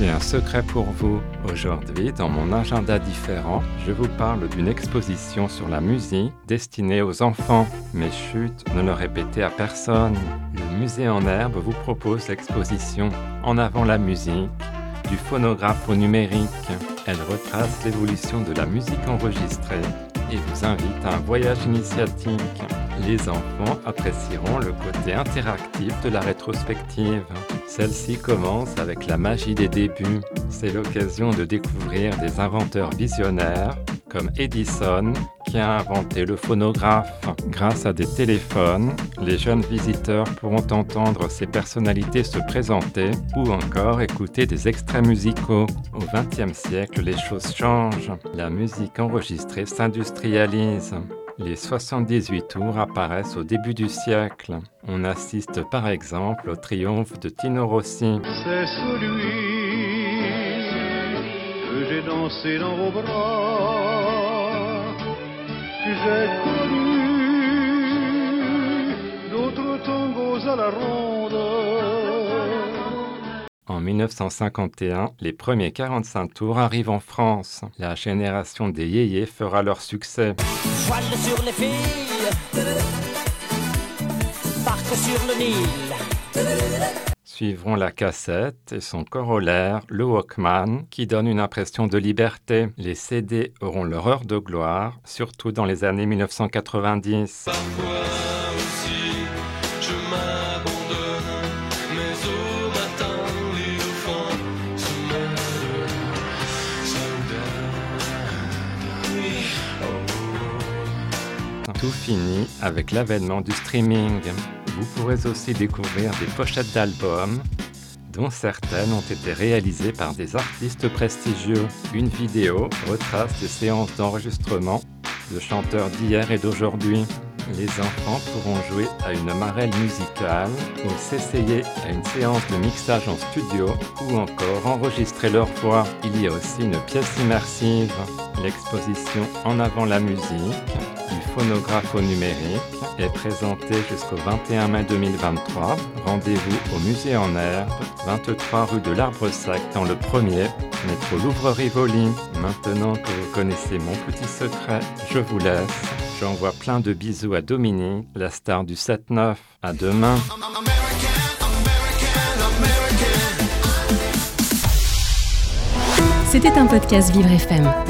J'ai un secret pour vous. Aujourd'hui, dans mon agenda différent, je vous parle d'une exposition sur la musique destinée aux enfants. Mais chut, ne le répétez à personne. Le musée en herbe vous propose l'exposition En avant la musique, du phonographe au numérique. Elle retrace l'évolution de la musique enregistrée et vous invite à un voyage initiatique. Les enfants apprécieront le côté interactif de la rétrospective. Celle-ci commence avec la magie des débuts. C'est l'occasion de découvrir des inventeurs visionnaires comme Edison qui a inventé le phonographe. Grâce à des téléphones, les jeunes visiteurs pourront entendre ces personnalités se présenter ou encore écouter des extraits musicaux. Au XXe siècle, les choses changent. La musique enregistrée s'industrialise. Les 78 tours apparaissent au début du siècle. On assiste par exemple au triomphe de Tino Rossi. C'est celui que j'ai dansé dans vos bras, j'ai connu d'autres tangos à la ronde. En 1951, les premiers 45 tours arrivent en France. La génération des yéyés fera leur succès. Voile sur les filles, barque sur le Nil. Suivront la cassette et son corollaire, le Walkman, qui donne une impression de liberté. Les CD auront leur heure de gloire, surtout dans les années 1990. Je Tout finit avec l'avènement du streaming. Vous pourrez aussi découvrir des pochettes d'albums, dont certaines ont été réalisées par des artistes prestigieux. Une vidéo retrace des séances d'enregistrement de chanteurs d'hier et d'aujourd'hui. Les enfants pourront jouer à une marelle musicale ou s'essayer à une séance de mixage en studio ou encore enregistrer leur voix. Il y a aussi une pièce immersive, l'exposition En avant la musique, phonographe au numérique, est présentée jusqu'au 21 mai 2023. Rendez-vous au musée en herbe, 23 rue de l'Arbre Sec dans le premier, métro Louvre-Rivoli. Maintenant que vous connaissez mon petit secret, je vous laisse. J'envoie plein de bisous à Dominique, la star du 7-9. À demain. C'était un podcast Vivre FM.